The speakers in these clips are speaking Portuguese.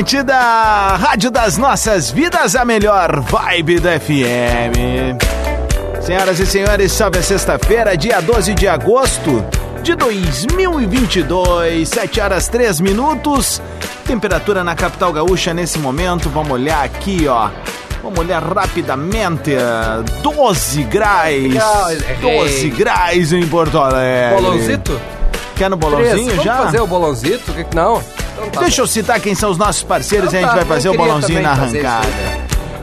Atlântida, Rádio das Nossas Vidas, a melhor vibe da FM. Senhoras e senhores, salve a sexta-feira, dia 12 de agosto de 2022, 7 horas 3 minutos. Temperatura na capital gaúcha nesse momento, vamos olhar aqui, ó. Vamos olhar rapidamente. 12 graus. 12 graus em Porto Alegre. Bolãozito? Quer no bolãozinho Três. já? Vamos fazer o bolãozito? Que que não? Tá Deixa eu citar quem são os nossos parceiros então e a gente vai fazer o bolãozinho na arrancada.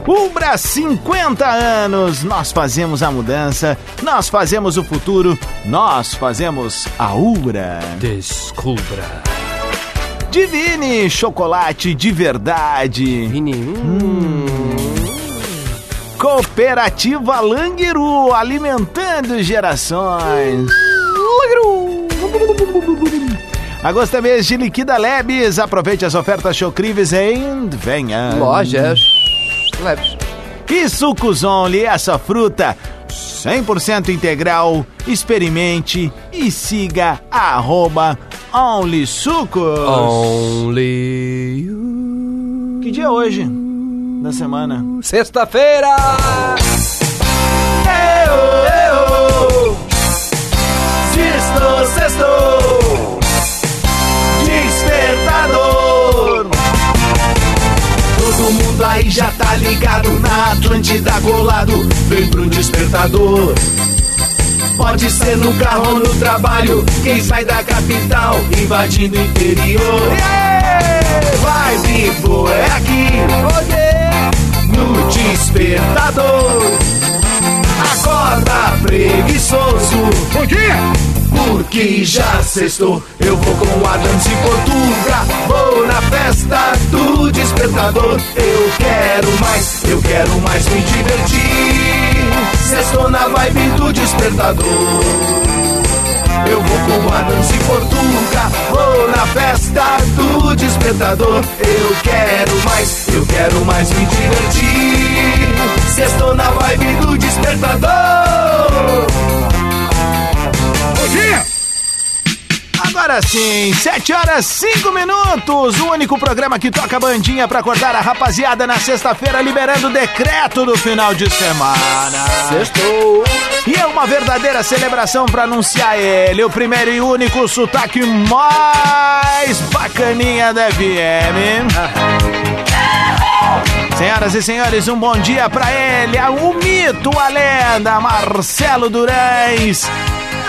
Ubra 50 anos, nós fazemos a mudança, nós fazemos o futuro, nós fazemos a Ubra. Descubra. Divine chocolate de verdade. Vini. Hum. Cooperativa Languiru, alimentando gerações. Languiru. Agosto é mês de Liquida Lebes. Aproveite as ofertas chocríveis em venha. Lojas Lebes. E sucos Only, essa fruta 100% integral. Experimente e siga arroba Only Sucos. Only you. Que dia é hoje da semana? Sexta-feira! Eu, eu, Sexto, sexto Aí já tá ligado na Atlântida colado. Vem pro despertador. Pode ser no carro ou no trabalho. Quem sai da capital invadindo o interior! Vai vivo é aqui. No despertador. Acorda preguiçoso. Bom dia! Porque já sextou, eu vou com Adams e Portuga. Vou na festa do despertador. Eu quero mais, eu quero mais me divertir. Sextou na vibe do despertador. Eu vou com Adams e Portuga. Vou na festa do despertador. Eu quero mais, eu quero mais me divertir. Sextou na vibe do despertador Agora sim, 7 horas 5 minutos. O único programa que toca bandinha pra acordar a rapaziada na sexta-feira, liberando o decreto do final de semana. Sextou! E é uma verdadeira celebração pra anunciar ele, o primeiro e único sotaque mais bacaninha da FM. Senhoras e senhores, um bom dia pra ele, o mito, a lenda, Marcelo Durães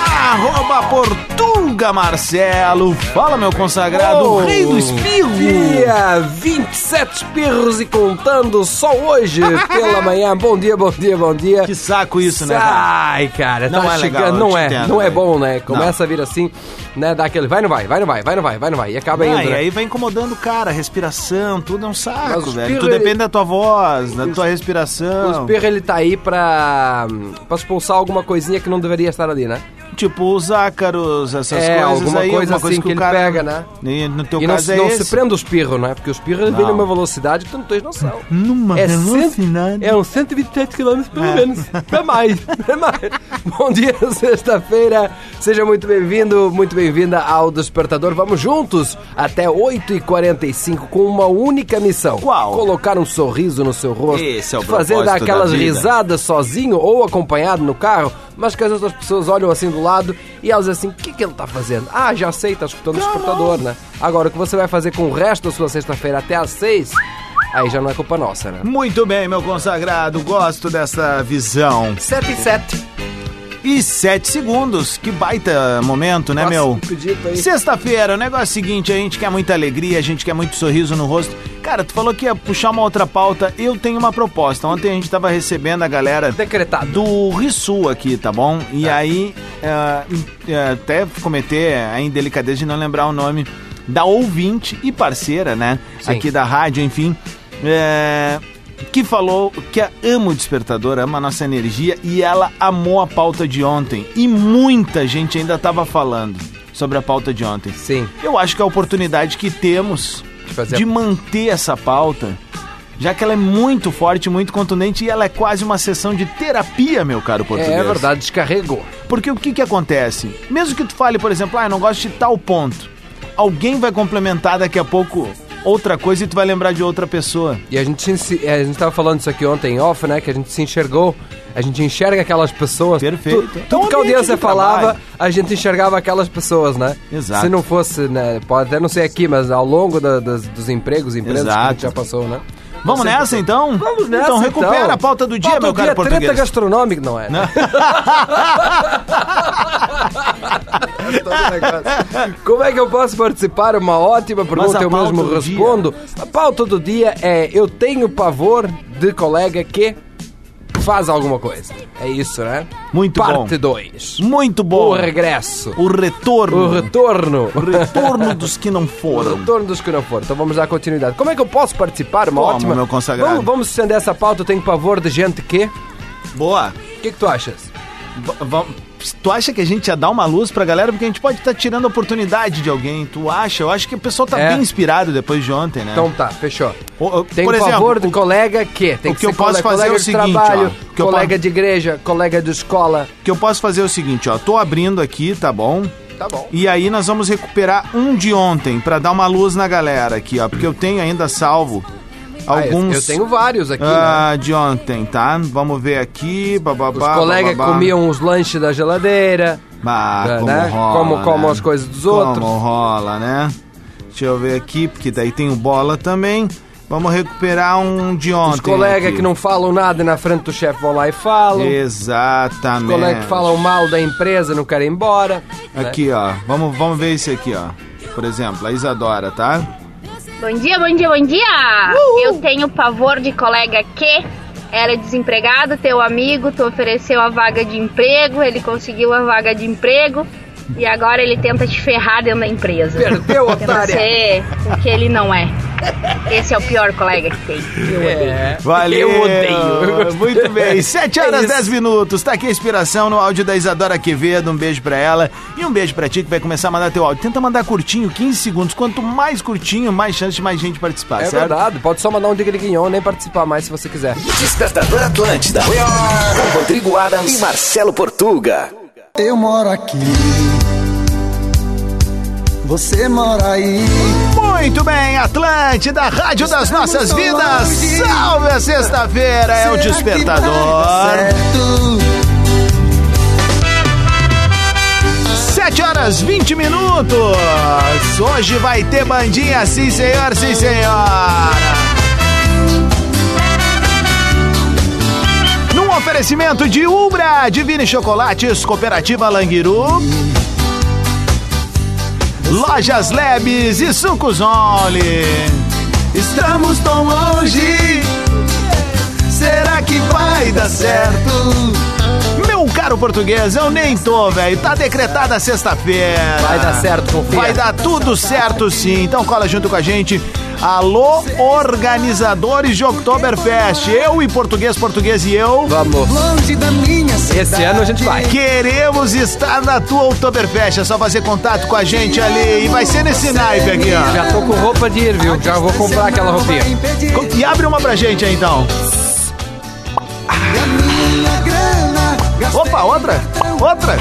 arroba Portuga Marcelo. Fala, meu consagrado, oh, rei do espirro. Dia 27 espirros e contando só hoje pela manhã. Bom dia, bom dia, bom dia. Que saco isso, né? Ai, cara, não tá é chegando, legal. Não é, entendo, não é bom, né? Começa não. a vir assim, né? Dá aquele vai, não vai, vai, não vai, vai, não vai, vai, não vai. E acaba ah, indo. E né? aí vai incomodando o cara, respiração, tudo é um saco, velho. Tudo ele... depende da tua voz, da tua respiração. O espirro, ele tá aí pra, pra expulsar alguma coisinha que não deveria estar ali, né? Tipo os ácaros, essas é, coisas alguma aí, coisa alguma assim coisa que, que o ele cara pega, né? E no teu e não, caso é não esse. se prende os pirros, né? Porque os pirros vêm numa velocidade que tu não tens noção. Numa é velocidade. É uns 127 km pelo É. menos. É mais, é mais. Bom dia, sexta-feira. Seja muito bem-vindo, muito bem-vinda ao Despertador. Vamos juntos até 8h45 com uma única missão. Qual? Colocar um sorriso no seu rosto. Esse é o Fazer aquelas da risadas sozinho ou acompanhado no carro, mas que as outras pessoas olham assim do lado e elas assim, o que, que ele tá fazendo? Ah, já sei, tá escutando o despertador, né? Agora, o que você vai fazer com o resto da sua sexta-feira até às seis aí já não é culpa nossa, né? Muito bem, meu consagrado, gosto dessa visão. 7 e 7. E sete segundos, que baita momento, né, Nossa, meu? aí. Sexta-feira, o negócio é o seguinte, a gente quer muita alegria, a gente quer muito sorriso no rosto. Cara, tu falou que ia puxar uma outra pauta, eu tenho uma proposta. Ontem a gente tava recebendo a galera Decretado. do Rissul aqui, tá bom? E aí, é, é, até cometer a indelicadeza de não lembrar o nome da ouvinte e parceira, né? Sim. Aqui da rádio, enfim. é, que falou que ama o despertador, ama a nossa energia e ela amou a pauta de ontem. E muita gente ainda tava falando sobre a pauta de ontem. Sim. Eu acho que é a oportunidade que temos De de a- manter essa pauta, já que ela é muito forte, muito contundente e ela é quase uma sessão de terapia, meu caro português. É verdade, descarregou. Porque o que que acontece? Mesmo que tu fale, por exemplo, ah, eu não gosto de tal ponto, alguém vai complementar daqui a pouco outra coisa e tu vai lembrar de outra pessoa. E a gente, se- a gente tava falando isso aqui ontem em off, né? Que a gente se enxergou, a gente enxerga aquelas pessoas. Perfeito. Tu- É um Tudo que a audiência falava, trabalho. a gente enxergava aquelas pessoas, né? Exato. Se não fosse, né? Pode até não ser aqui, mas ao longo da- das- dos empregos, empresas que a Exato. gente já passou, né? Vamos nessa então? Vamos nessa, Então recupera então. a pauta do dia, Pauta meu do caro dia, português. treta gastronômica, não é? Como é que eu posso participar? Uma ótima pergunta, eu mesmo respondo. A pauta do dia é: eu tenho pavor de colega que faz alguma coisa. É isso, né? Muito bom. Parte 2. Muito O bom. regresso. O retorno. O retorno. O retorno dos que não O foram. retorno dos que não foram. Então vamos dar continuidade. Como é que eu posso participar? Uma Como, ótima. meu consagrado? Vamos, vamos estender essa pauta. Eu tenho pavor de gente que. Boa. O que, que tu achas? V- vamos- Tu acha que a gente ia dar uma luz pra galera? Porque a gente pode estar tirando a oportunidade de alguém. Tu acha? Eu acho que o pessoal tá É. bem inspirado depois de ontem, né? Então tá, fechou. O- o- Tem por exemplo, favor de o- colega que tem o que, que eu posso colega, fazer colega é o seguinte, trabalho, ó, o que colega posso- de igreja, colega de escola. O que eu posso fazer é o seguinte, ó. Tô abrindo aqui, tá bom? Tá bom. E aí nós vamos recuperar um de ontem pra dar uma luz na galera aqui, ó. Porque eu tenho ainda salvo alguns eu tenho vários aqui, né? ah, de ontem, tá? Vamos ver aqui. Bababá, Os colegas bababá. comiam os lanches da geladeira, Ah, né, como né? rola, como, como né? as coisas dos Como outros. rola, né? Deixa eu ver aqui, porque daí tem o bola também. Vamos recuperar um de ontem. Os colegas que não falam nada e na frente do chefe vão lá e falam. Exatamente. Os colegas que falam mal da empresa não querem ir embora. né? Aqui, ó. Vamos, vamos ver esse aqui, ó. Por exemplo, a Isadora, tá? Bom dia, bom dia, bom dia! Eu tenho pavor de colega que era desempregado, teu amigo, tu ofereceu a vaga de emprego, ele conseguiu a vaga de emprego e agora ele tenta te ferrar dentro da empresa. Perdeu, Tenta otária. ser o que ele não é. Esse é o pior colega que tem. É. Valeu! Eu odeio. Muito bem, 7 horas É isso. 10 minutos. Tá aqui a inspiração no áudio da Isadora Quevedo. Um beijo pra ela. E um beijo pra ti que vai começar a mandar teu áudio. Tenta mandar curtinho, 15 segundos. Quanto mais curtinho, mais chance de mais gente participar, É certo? verdade, pode só mandar um diga guignon nem participar mais se você quiser. Despertador Atlântida. Com Rodrigo Adams e Marcelo Portuga. Eu moro aqui. Você mora aí. Muito bem, Atlântida, Rádio das Nossas Vidas. Salve a sexta-feira, é o Despertador. dar certo? 7 horas 20 minutos. Hoje vai ter bandinha, sim senhor, sim senhora. Num oferecimento de Ubra, Divine Chocolates, Cooperativa Languiru, Lojas Lebes e Sucos Only. Estamos tão longe, será que vai dar certo? Meu caro português, eu nem tô, velho. Tá decretada sexta-feira. Vai dar certo, confia. Vai dar tudo certo sim. Então cola junto com a gente. Alô, organizadores de Oktoberfest. Eu e português, português e eu. Vamos. Longe da minha cidade. Esse ano a gente vai. Queremos estar na tua Oktoberfest. É só fazer contato com a gente ali. E vai ser nesse naipe aqui, ó. Já tô com roupa de ir, viu? Já vou comprar aquela roupinha. E abre uma pra gente aí, então. Opa, outra? Outra?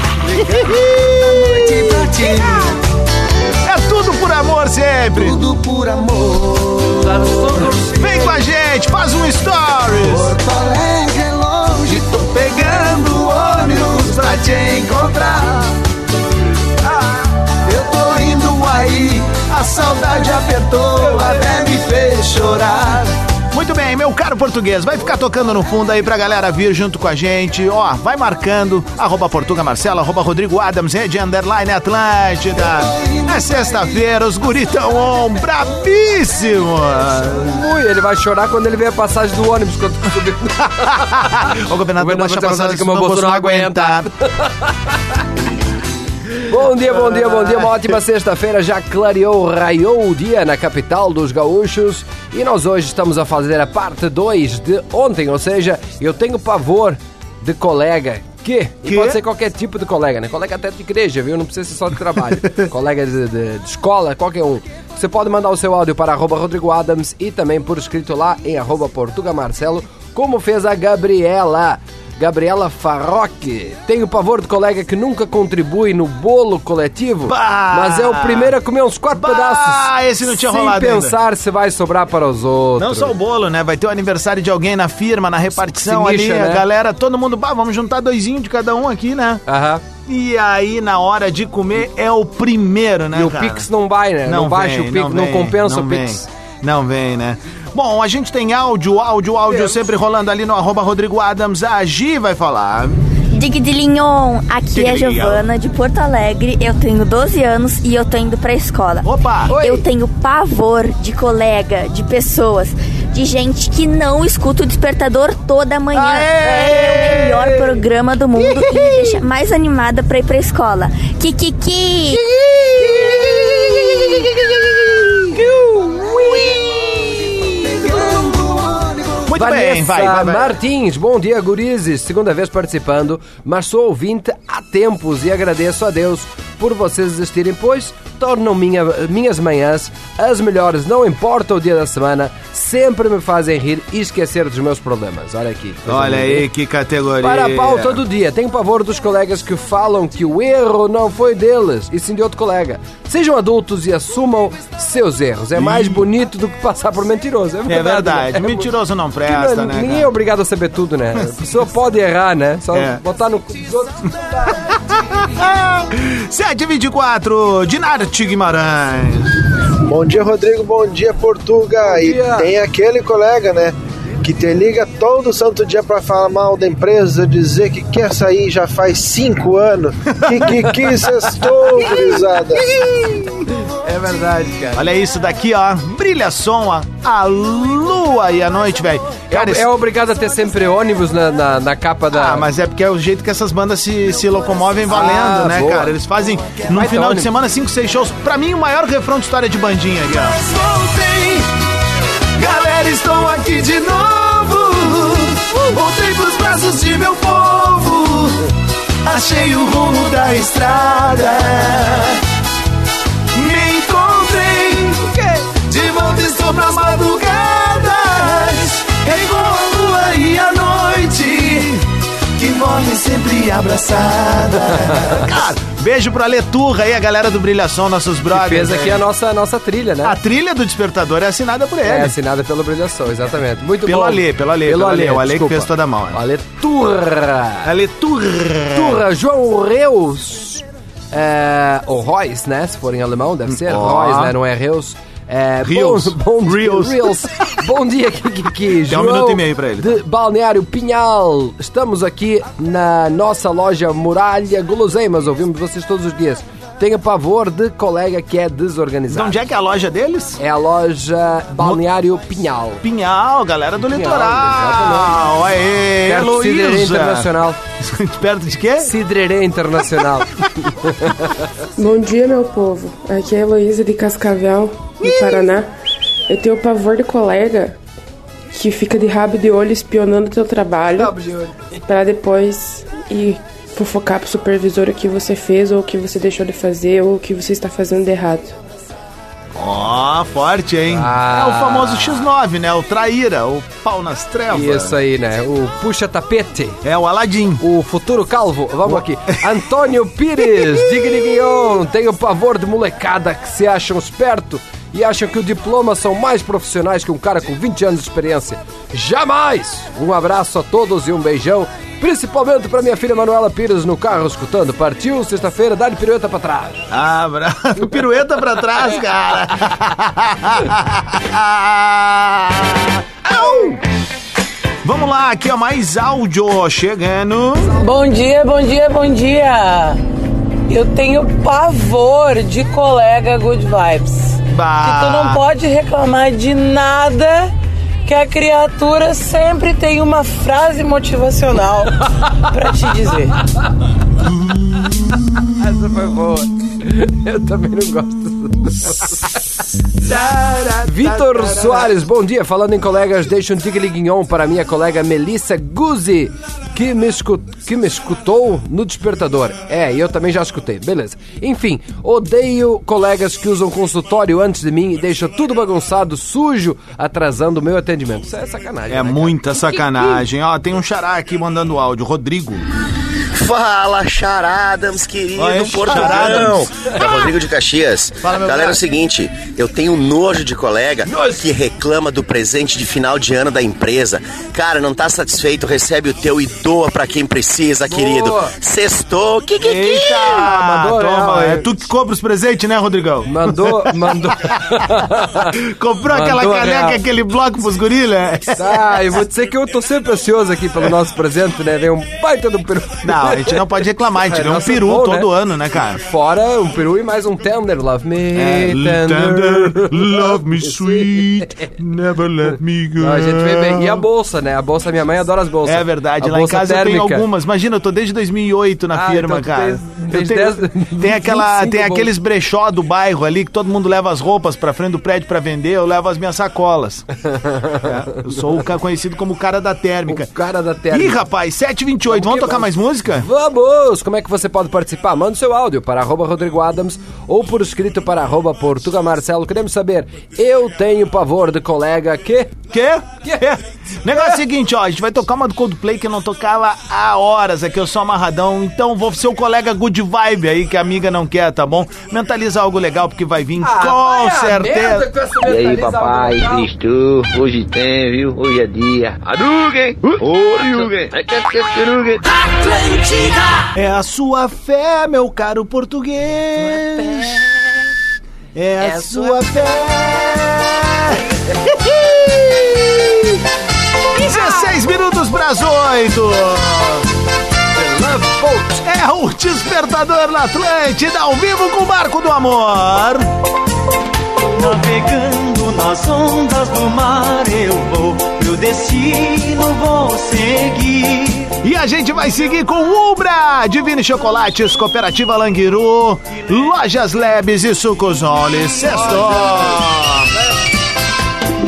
Tudo por amor sempre. Tudo por amor. Vem com a gente, faz um stories. Porto Alegre é longe. Tô pegando ônibus pra te encontrar. Ah, eu tô indo aí. A saudade apertou, até me fez chorar. Muito bem, meu caro português, vai ficar tocando no fundo aí pra galera vir junto com a gente. Ó, vai marcando, arroba Portuga Marcelo, arroba Rodrigo Adams, rede underline Atlântida. É sexta-feira, os guritão on, brabíssimos. Ui, ele vai chorar quando ele vê a passagem do ônibus quando. O governador O governador baixa tá passagem que o meu meu bolso não aguenta. Bom dia, bom dia, bom dia. Uma ótima sexta-feira. Já clareou, raiou o dia na capital dos gaúchos. E nós hoje estamos a fazer a parte 2 de ontem. Ou seja, eu tenho pavor de colega que, Que? pode ser qualquer tipo de colega, né? Colega até de igreja, viu? Não precisa ser só de trabalho. colega de, de- de escola, qualquer um. Você pode mandar o seu áudio para arroba Rodrigo Adams e também por escrito lá em arroba Portuga Marcelo, como fez a Gabriela. Gabriela Farroque. Tenho pavor de colega que nunca contribui no bolo coletivo, Bah! mas é o primeiro a comer uns quatro Bah, pedaços. esse não tinha sem rolado ainda. pensar se vai sobrar para os outros. Não só o bolo, né? Vai ter o aniversário de alguém na firma, na repartição Se ali, lixa, a né? galera, todo mundo, bah, vamos juntar doisinho de cada um aqui, né? Aham. E aí, na hora de comer, é o primeiro, né, E o cara? Pix não vai, né? Não, baixa vem, o Pix, não, vem, compensa não o vem. Não vem, né? Bom, a gente tem áudio, áudio, áudio Temos. sempre rolando ali no arroba Rodrigo Adams. A Gi vai falar. Dig de Lignon, aqui é a Dig de Lignon. Giovana de Porto Alegre, eu tenho 12 anos e eu tô indo pra escola. Opa! Oi. Eu tenho pavor de colega, de pessoas, de gente que não escuta o despertador toda manhã. Aê! É o melhor programa do mundo e me deixa mais animada pra ir pra escola. Kikiki! Muito Vanessa bem, vai, vai, vai. Martins, bom dia, gurizes. Segunda vez participando, mas sou ouvinte há tempos e agradeço a Deus por vocês existirem, pois tornam minha, minhas manhãs as melhores. Não importa o dia da semana, sempre me fazem rir e esquecer dos meus problemas. Olha aqui. Olha aí que categoria. Para a pau todo dia. Tenho pavor dos colegas que falam que o erro não foi deles, e sim de outro colega. Sejam adultos e assumam seus erros. É mais bonito do que passar por mentiroso. É É verdade. verdade, né? É mentiroso não que presta, não- né? Ninguém cara? é obrigado a saber tudo, né? A pessoa pode errar, né? Só É. botar no. 724, Dinarte Guimarães. Bom dia, Rodrigo. Bom dia, Portuga. E dia. tem aquele colega, né? Que te liga todo santo dia pra falar mal da empresa, dizer que quer sair já faz cinco anos. Que que que sextou, gurizada? É verdade, cara. Olha isso daqui, ó. Brilha som, ó. A lua e a noite, velho. Cara, É, é obrigado a ter sempre ônibus na, na, na capa da. Ah, mas é porque é o jeito que essas bandas se, se locomovem valendo, Ah, né, boa. cara? Eles fazem ter final de ônibus. semana cinco, seis shows. Pra mim, o maior refrão de história de bandinha aqui, ó. Voltei, galera, estou aqui de novo. Voltei pros braços de meu povo. Achei o rumo da estrada. Pras madrugadas. Igual a lua e a noite, que morre sempre abraçada. Cara, beijo pra Leturra aí, a galera do Brilhação, nossos que brothers. fez aqui aí. a nossa, nossa trilha, né? A trilha do Despertador é assinada por ele. É assinada pelo Brilhação, exatamente. Muito Pelo bom. Alê, pelo Alê, pelo Alê. O Alê que desculpa. fez toda a mão, né? Alê Turra. A Leturra. Turra, João Reus. É, ou Reus, né? Se for em alemão, deve ser. Ó. Reus, né? Não é Reus. É, Rios. Bom, bom dia, Rios. Reels. Bom dia, Kiki. Dá um João minuto e meio pra ele. De Balneário Pinhal. Estamos aqui na nossa loja Muralha Guloseimas. Ouvimos vocês todos os dias. Tenha pavor de colega que é De desorganizado. onde é que é a loja deles? É a loja Balneário Pinhal. Pinhal, galera do Pinhal, litoral. Aê, Perto de Cidreira Heloísa. Internacional. Perto de quê? Cidrerê Internacional. Bom dia, meu povo. Aqui é a Heloísa de Cascavel, no Paraná. Eu tenho pavor de colega que fica de rabo de olho espionando teu trabalho para depois ir fofocar pro supervisor o que você fez ou o que você deixou de fazer ou o que você está fazendo de errado. Ó, forte, hein? Ah. É o famoso X9, né? O traíra, o pau nas trevas. Isso aí, né? O puxa-tapete. É o Aladim. O futuro calvo. Vamos aqui. Antônio Pires, Digriguion. Tenho pavor de molecada que se acham esperto e acham que o diploma são mais profissionais que um cara com 20 anos de experiência. Jamais! Um abraço a todos e um beijão Principalmente pra minha filha Manuela Pires no carro escutando. Partiu sexta-feira, dá-lhe pirueta pra trás. Ah, bra... pirueta pra trás, cara. Au! Vamos lá, aqui ó, mais áudio chegando. Bom dia, bom dia, bom dia. Eu tenho pavor de colega good vibes. Bah. Que tu não pode reclamar de nada que a criatura sempre tem uma frase motivacional pra te dizer. Essa foi boa. Eu também não gosto. Vitor Soares, bom dia. Falando em colegas, deixa um tigre-guignon para minha colega Melissa Guzzi, que me, escu- que me escutou no despertador. É, e eu também já escutei, beleza. Enfim, odeio colegas que usam consultório antes de mim e deixam tudo bagunçado, sujo, atrasando o meu atendimento. Isso é sacanagem. É né, muita sacanagem. Ó, tem um xará aqui mandando áudio. Rodrigo. Fala, Charadams, querido Oi, Portugão. Charadams. É Rodrigo de Caxias. Fala, meu Galera, é cara. o seguinte, eu tenho nojo de colega que reclama do presente de final de ano da empresa. Cara, não tá satisfeito, recebe o teu e doa pra quem precisa, querido. Sextou, que que que? Eita, mandou, toma. É tu que compra os presentes, né, Rodrigão? Mandou, mandou. Comprou aquela Mandou caneca, real. aquele bloco pros gorila? Ah, eu vou dizer que eu tô sempre ansioso aqui pelo nosso presente, né? Vem um baita do peru. Não, a gente não pode reclamar, a gente É, vê um nossa, peru bom, todo né? ano, né, cara? Fora um peru e mais um tender. Love me, É, tender. tender, love me sweet, never let me go. Não, a gente vê bem. E a bolsa, né? A bolsa, minha mãe adora as bolsas. É verdade, A lá em casa eu térmica. tenho algumas. Imagina, eu tô desde 2008 na Ah, firma, então cara. tens- Eu tens tenho- dez- tem aquela, 25 tem aqueles brechó do bairro ali que todo mundo leva as roupas pra frente do prédio pra vender, eu levo as minhas sacolas. É, eu sou o conhecido como o cara da térmica. O cara da térmica. Ih, rapaz, 7h28, vamos tocar mais música? Vamos! Como é que você pode participar? Manda o seu áudio para arroba Rodrigo Adams ou por escrito para arroba Portuga Marcelo. Queremos saber, eu tenho pavor de colega que... Quê? Quê? Negócio é o seguinte, ó, a gente vai tocar uma do Coldplay que eu não tocava há horas, aqui eu sou amarradão, então vou ser o colega good vibe aí que a amiga não quer, tá bom? Mentaliza algo legal porque vai vir Ah, com certeza. E aí, papai, Cristo, hoje tem, viu? Hoje é dia. Hadouken! Hadouken! Hadouken! É a sua fé, meu caro português. É a sua fé. 16 minutos para as 8. É o Despertador na Atlântida, ao vivo com o Barco do Amor. Navegando nas ondas do mar eu vou, meu destino vou seguir. E a gente vai seguir com Ubra, Divine Chocolates, Cooperativa Languiru, Lojas Lebes e Sucos Olhos. Sexto.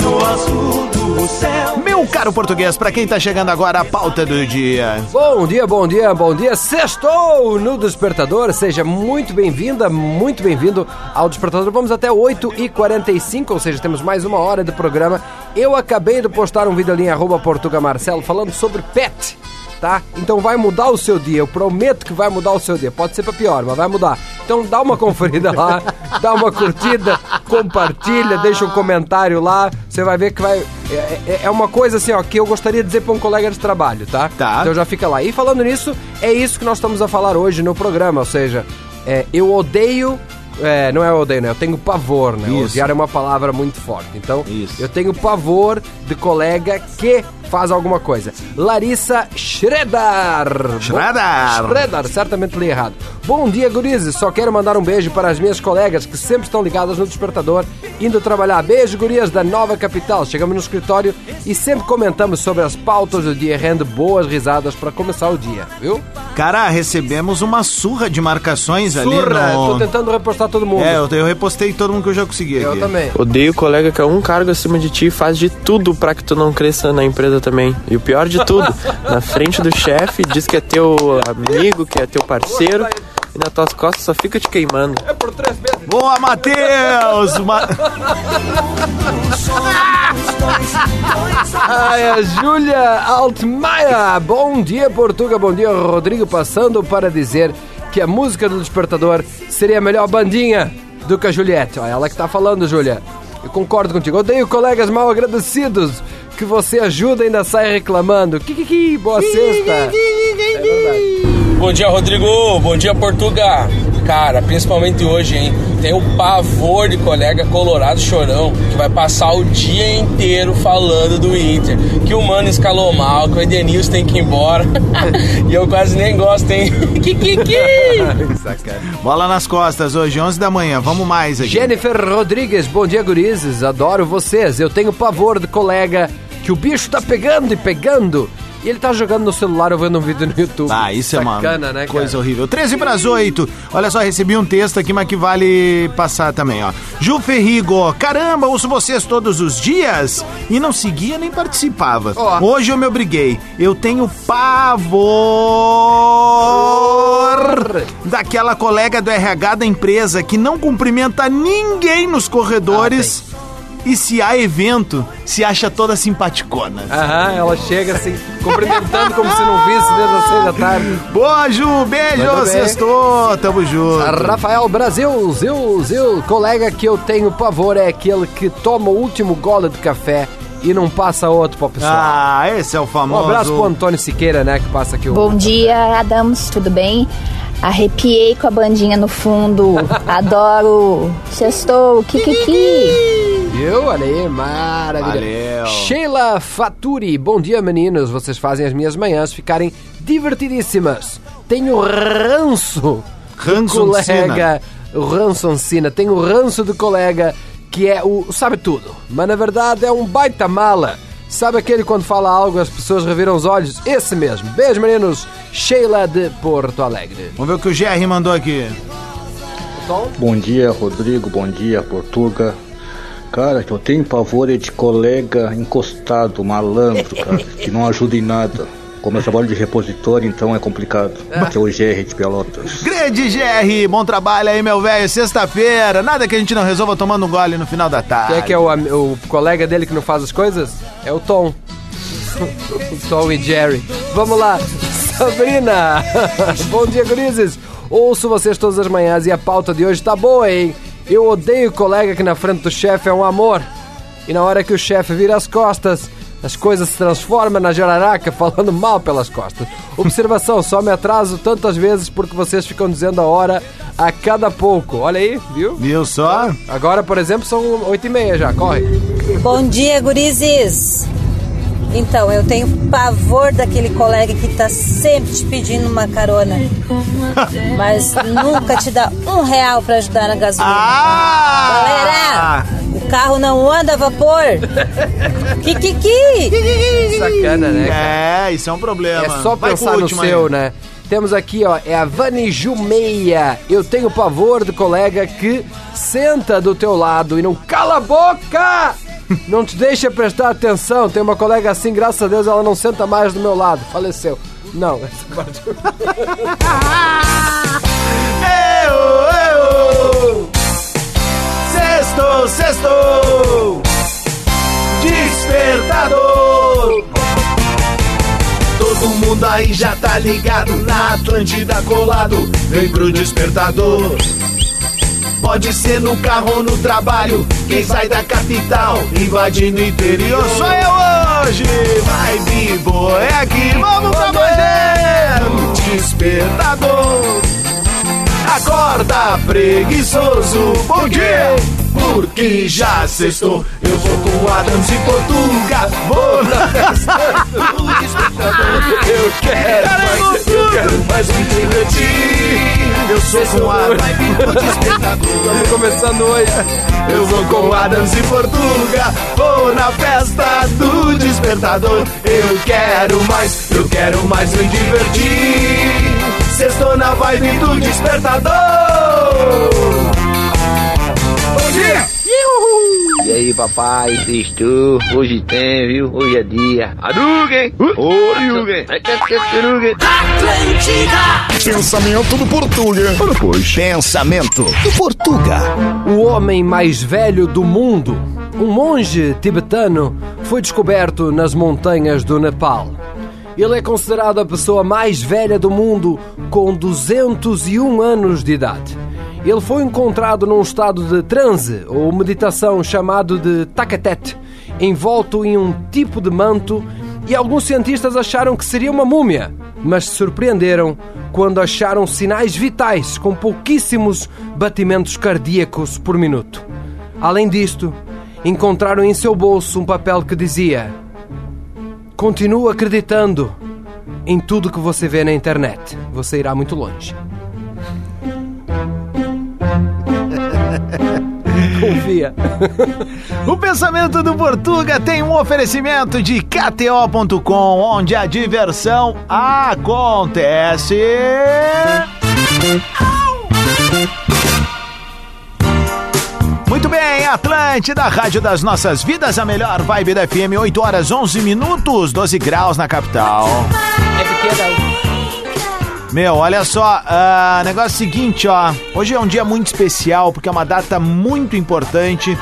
No azul do céu. Meu caro português, pra quem tá chegando agora, a pauta do dia. Bom dia, bom dia, bom dia. Sextou no Despertador. Seja muito bem-vinda, muito bem-vindo ao Despertador. Vamos até 8h45, ou seja, temos mais uma hora de programa. Eu acabei de postar um vídeo ali em arroba Portuga Marcelo falando sobre pet. Tá? Então vai mudar o seu dia, eu prometo que vai mudar o seu dia. Pode ser pra pior, mas vai mudar. Então dá uma conferida lá, dá uma curtida, compartilha, deixa um comentário lá. Você vai ver que vai. É, é- é uma coisa assim, ó, que eu gostaria de dizer pra um colega de trabalho, tá? Tá. Então já fica lá. E falando nisso, é isso que nós estamos a falar hoje no programa. Ou seja, é, eu odeio. É, não é eu odeio, né? Eu tenho pavor, né? Isso. Odiar é uma palavra muito forte. Então, Isso. eu tenho pavor de colega que faz alguma coisa. Larissa Schroeder. Schroeder. Schroeder, certamente li errado. Bom dia, gurizes. Só quero mandar um beijo para as minhas colegas que sempre estão ligadas no despertador, indo trabalhar. Beijo, gurias da nova capital. Chegamos no escritório e sempre comentamos sobre as pautas do dia, rende boas risadas para começar o dia, viu? Cara, recebemos uma surra de marcações ali Surra, no... tô tentando repostar todo mundo. É, eu, eu repostei todo mundo que eu já consegui Eu aqui. também. Odeio o colega que é um cargo acima de ti e faz de tudo pra que tu não cresça na empresa também. E o pior de tudo, na frente do chefe, diz que é teu amigo, que é teu parceiro, e nas tuas costas só fica te queimando. É por três vezes. Boa, Matheus! Ma- Ai, a Júlia Altmaia. Bom dia, Portuga. Bom dia, Rodrigo. Passando para dizer que a música do Despertador seria a melhor bandinha do que a Juliette. Ó, ela que tá falando, Júlia. Eu concordo contigo. Odeio colegas mal agradecidos que você ajuda e ainda sai reclamando. Kikiki, boa sexta. Bom dia, Rodrigo. Bom dia, Portuga. Cara, principalmente hoje, hein? Tem o pavor de colega colorado chorão que vai passar o dia inteiro falando do Inter. Que o Mano escalou mal, que o Edenilson tem que ir embora. e eu quase nem gosto, hein? Kikiki! Bola nas costas hoje, 11 da manhã. Vamos mais aqui. Jennifer Rodrigues, bom dia, gurizes. Adoro vocês. Eu tenho pavor de colega que o bicho tá pegando e pegando. E ele tá jogando no celular ou vendo um vídeo no YouTube. Ah, isso é uma Sacana, né, coisa horrível. 13 para as 8. Olha só, recebi um texto aqui, mas que vale passar também, ó. Ju Ferrigo, caramba, ouço vocês todos os dias e não seguia nem participava. Hoje eu me obriguei. Eu tenho pavor daquela colega do RH da empresa que não cumprimenta ninguém nos corredores. E se há evento, se acha toda simpaticona. Aham, ela chega assim, cumprimentando como se não visse desde as seis da tarde. Boa, Ju, beijo, sextou, tamo junto. Rafael Brasil, Zil, Zil, colega que eu tenho pavor é aquele que toma o último gole de café e não passa outro pra pessoa. Ah, esse é o Um famoso. abraço pro Antônio Siqueira, né, que passa aqui o... Bom dia, Adams, tudo bem? Arrepiei com a bandinha no fundo. Adoro. Sextou, kikiki. Viu? Olha aí, maravilha. Valeu. Sheila Faturi, bom dia meninos. Vocês fazem as minhas manhãs ficarem divertidíssimas. Tenho ranço Ranço colega, o ranço Encina. Tenho ranço do colega que é o sabe tudo, mas na verdade é um baita mala. Sabe aquele quando fala algo as pessoas reviram os olhos? Esse mesmo. Beijo meninos. Sheila de Porto Alegre. Vamos ver o que o GR mandou aqui. Bom dia, Rodrigo. Bom dia, Portuga. Cara, que eu tenho pavor é de colega encostado, malandro, cara, que não ajuda em nada. Como eu trabalho de repositório, então é complicado. Que é o GR de Pelotas. Grande GR, bom trabalho aí, meu velho. Sexta-feira, nada que a gente não resolva tomando um gole no final da tarde. Quem é que é o, o colega dele que não faz as coisas? É o Tom. o Tom e Jerry. Vamos lá. Sabrina. Bom dia, gurizes. Ouço vocês todas as manhãs e a pauta de hoje tá boa, hein? Eu odeio o colega que na frente do chefe é um amor. E na hora que o chefe vira as costas, as coisas se transformam na jararaca falando mal pelas costas. Observação, só me atraso tantas vezes porque vocês ficam dizendo a hora a cada pouco. Olha aí, viu? Viu só? Agora, por exemplo, são oito e meia já, corre. Bom dia, gurizes! Então, eu tenho pavor daquele colega que tá sempre te pedindo uma carona, mas nunca te dá um real pra ajudar na gasolina. Galera, o carro não anda a vapor. Kikiki! Sacana, né? cara? É, isso é um problema. É só Vai pensar o no último seu, aí. né? Temos aqui, ó, é a Vani Jumeia. Eu tenho pavor de colega que senta do teu lado e não cala a boca! Não te deixa prestar atenção. Tem uma colega assim, graças a Deus, ela não senta mais do meu lado. Faleceu. Não, essa parte. Eu, eu. Sexto, sexto. Despertador. Todo mundo aí já tá ligado na Atlântida colado. Vem pro despertador. Pode ser no carro ou no trabalho. Quem sai da capital, invadindo o interior. Sou eu hoje. Vai vivo, é aqui, vamos pra Despertador. Acorda, preguiçoso, bom dia. Porque já sextou, eu vou com Adams e Portuga. Vou na festa do despertador. Eu quero mais, eu quero mais me divertir. Eu sou com Adams do despertador. Estamos começando hoje. Eu vou com Adams e Portuga. Vou na festa do despertador. Eu quero mais, eu quero mais me divertir. Sextou na vibe do despertador. Dia! E aí, papai, sextou, hoje tem, viu? Hoje é dia. Hadouken! Hadouken! Hadouken! Pensamento do Portuga. Depois. Pensamento do Portuga. O homem mais velho do mundo, um monge tibetano, foi descoberto nas montanhas do Nepal. Ele é considerado a pessoa mais velha do mundo, com 201 anos de idade. Ele foi encontrado num estado de transe ou meditação chamado de Takatet, envolto em um tipo de manto, e alguns cientistas acharam que seria uma múmia. mas se surpreenderam quando acharam sinais vitais com pouquíssimos batimentos cardíacos por minuto. Além disto, encontraram em seu bolso um papel que dizia: Continua acreditando em tudo que você vê na internet. Você irá muito longe. Confia. O pensamento do Portuga tem um oferecimento de KTO.com, onde a diversão acontece. Muito bem, Atlântida, Rádio das Nossas Vidas, a melhor vibe da FM, 8 horas 11 minutos, 12 graus na capital. É pequena. Meu, olha só, uh, negócio seguinte, ó. Hoje é um dia muito especial porque é uma data muito importante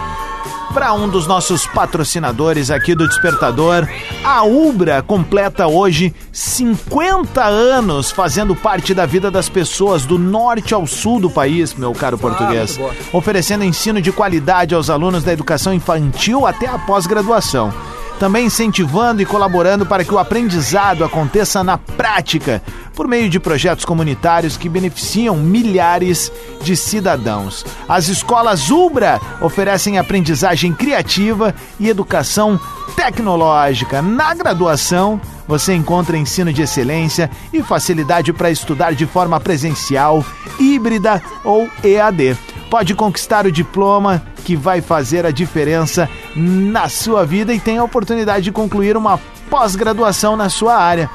para um dos nossos patrocinadores aqui do Despertador. A Ubra completa hoje 50 anos fazendo parte da vida das pessoas do norte ao sul do país, meu caro português. Oferecendo ensino de qualidade aos alunos da educação infantil até a pós-graduação também incentivando e colaborando para que o aprendizado aconteça na prática, por meio de projetos comunitários que beneficiam milhares de cidadãos. As escolas Ubra oferecem aprendizagem criativa e educação tecnológica. Na graduação, você encontra ensino de excelência e facilidade para estudar de forma presencial, híbrida ou EAD. Pode conquistar o diploma que vai fazer a diferença na sua vida e tem a oportunidade de concluir uma pós-graduação na sua área.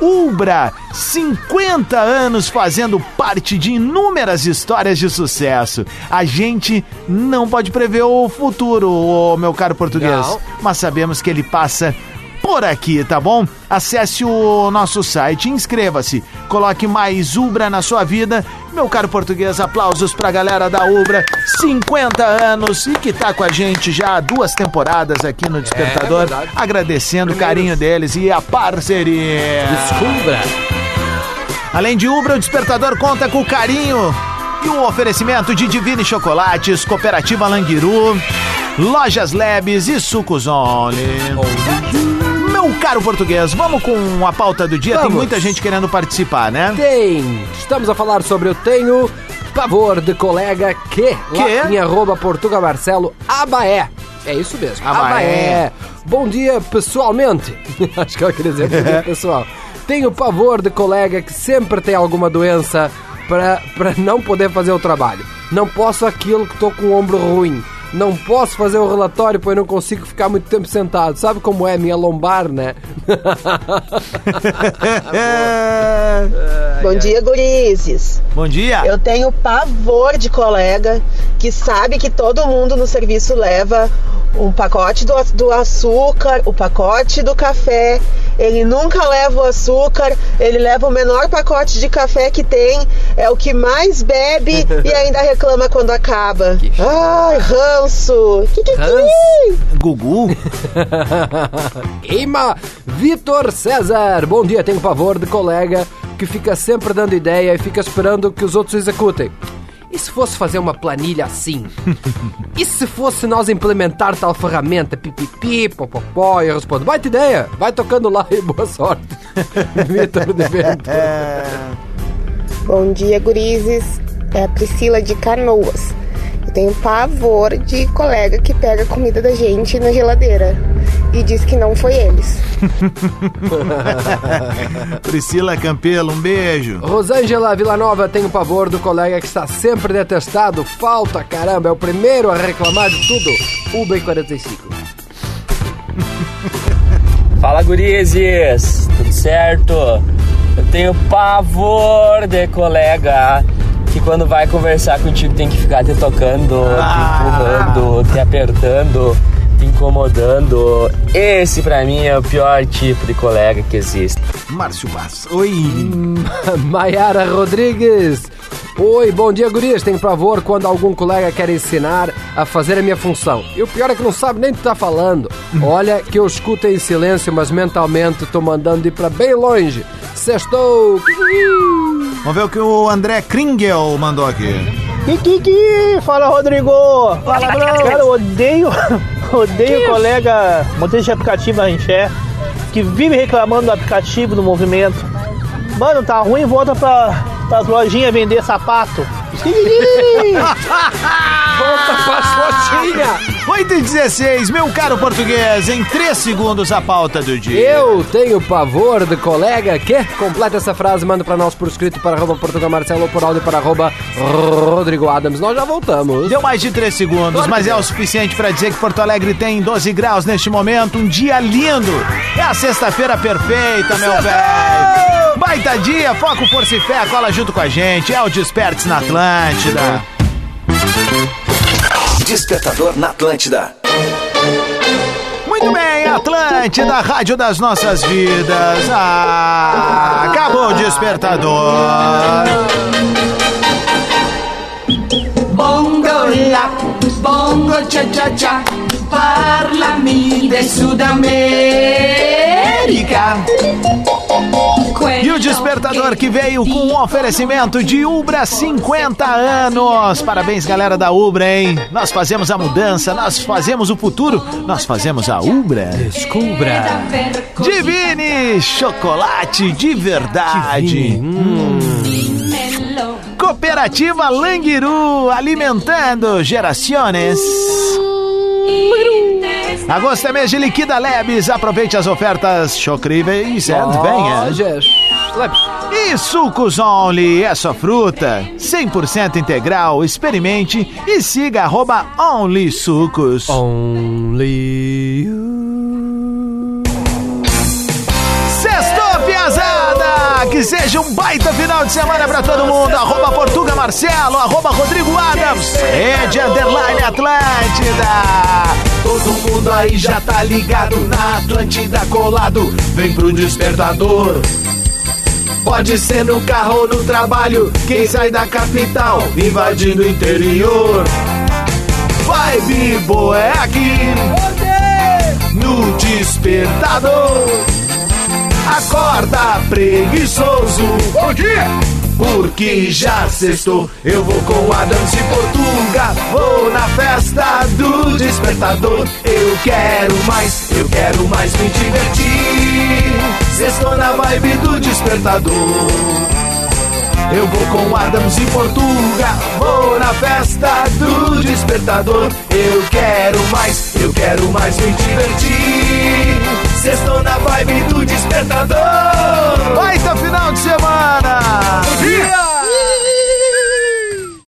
Ubra, 50 anos fazendo parte de inúmeras histórias de sucesso. A gente não pode prever o futuro, meu caro português, mas sabemos que ele passa por aqui, tá bom? Acesse o nosso site, inscreva-se, coloque mais Ubra na sua vida. Meu caro português, aplausos pra galera da Ubra, 50 anos e que tá com a gente já há duas temporadas aqui no Despertador, verdade. agradecendo o carinho deles e a parceria. Descubra. Além de Ubra, o Despertador conta com o carinho e o oferecimento de Divine Chocolates, Cooperativa Languiru, Lojas Labs e Sucos Only. Meu caro português, vamos com a pauta do dia. Tem Vamos. muita gente querendo participar, né? Tem. Estamos a falar sobre eu tenho pavor de colega que, Que? lá em arroba Portuga Marcelo Abaé. É isso mesmo. Abaé. Bom dia pessoalmente. Acho que ela queria dizer bom dia pessoal. Tenho pavor de colega que sempre tem alguma doença para para não poder fazer o trabalho. Não posso aquilo que tô com o ombro ruim. Não posso fazer o relatório, pois não consigo ficar muito tempo sentado. Sabe como é minha lombar, né? Bom dia, gurizes. Bom dia. Eu tenho pavor de colega que sabe que todo mundo no serviço leva um pacote do, do açúcar, o pacote do café. Ele nunca leva o açúcar, ele leva o menor pacote de café que tem, é o que mais bebe e ainda reclama quando acaba. Ai, ranço! Que que que? Gugu? Queima! Vitor César! Bom dia, tenho pavor de colega que fica sempre dando ideia e fica esperando que os outros executem. E se fosse fazer uma planilha assim? e se fosse nós implementar tal ferramenta? Pipipi, popopó, e eu respondo, vai ideia, vai tocando lá e boa sorte. Vitor de Vento. Bom dia, gurizes. É a Priscila de Canoas. Eu tenho pavor de colega que pega a comida da gente na geladeira e diz que não foi eles. Priscila Campelo, um beijo. Rosângela Villanova tem o pavor do colega que está sempre detestado. Falta, caramba, é o primeiro a reclamar de tudo. Uber 45. Fala gurizes, tudo certo? Eu tenho pavor de colega que quando vai conversar contigo tem que ficar te tocando, te empurrando, te apertando, te incomodando. Esse pra mim é o pior tipo de colega que existe. Márcio Bass, oi. Maiara Rodrigues. Oi, bom dia, gurias. Tenho pavor quando algum colega quer ensinar a fazer a minha função. E o pior é que não sabe nem o que tá falando. Olha que eu escuto em silêncio, mas mentalmente tô mandando ir pra bem longe. Sextou! Vamos ver o que o André Kringel mandou aqui. Kiki, fala Rodrigo! Fala, bro. Cara, eu odeio, odeio colega motorista de aplicativo da Rinché que vive reclamando do aplicativo, do movimento. Mano, tá ruim, volta pra, pras lojinhas vender sapato. Volta pra lotinha. 8 e 16, meu caro português, em 3 segundos a pauta do dia. Eu tenho pavor de colega que completa essa frase, manda pra nós por escrito para arroba Portugal Marcelo ou por áudio para arroba Rodrigo Adams. Nós já voltamos. Deu mais de 3 segundos, mas é o suficiente para dizer que Porto Alegre tem 12 graus neste momento, um dia lindo. É a sexta-feira perfeita, meu velho. Baita dia, foco, força e fé, cola junto com a gente. É o Despertes na Atlântida. Despertador na Atlântida. Muito bem, Atlântida, rádio das nossas vidas. Ah, acabou o despertador. Bongo la, bongo cha cha cha, parlami de Sudamérica. E o despertador que veio com um oferecimento de Ubra 50 anos. Parabéns, galera da Ubra, hein? Nós fazemos a mudança, nós fazemos o futuro, nós fazemos a Ubra. Descubra. Divine chocolate de verdade. Hum. Cooperativa Languiru alimentando gerações. Agosto é mês de liquida Lebes. Aproveite as ofertas chocríveis e venha. E sucos Only, é sua fruta, 100% integral. Experimente e siga arroba Only Sucos. Only Sextou, piazada! Que seja um baita final de semana pra todo mundo. Arroba Portuga Marcelo, arroba Rodrigo Adams, rede underline Atlântida. Todo mundo aí já tá ligado na Atlântida colado. Vem pro despertador. Pode ser no carro ou no trabalho. Quem sai da capital, invadindo o interior. Vibe boa é aqui. No despertador. Acorda preguiçoso. Bom dia! Porque já sextou, eu vou com Adams e Portuga. Vou na festa do despertador. Eu quero mais, eu quero mais me divertir. Sextou na vibe do despertador. Eu vou com Adams e Portuga. Vou na festa do despertador. Eu quero mais, eu quero mais me divertir. Sextou na vibe do despertador. Baita final de semana. Yeah!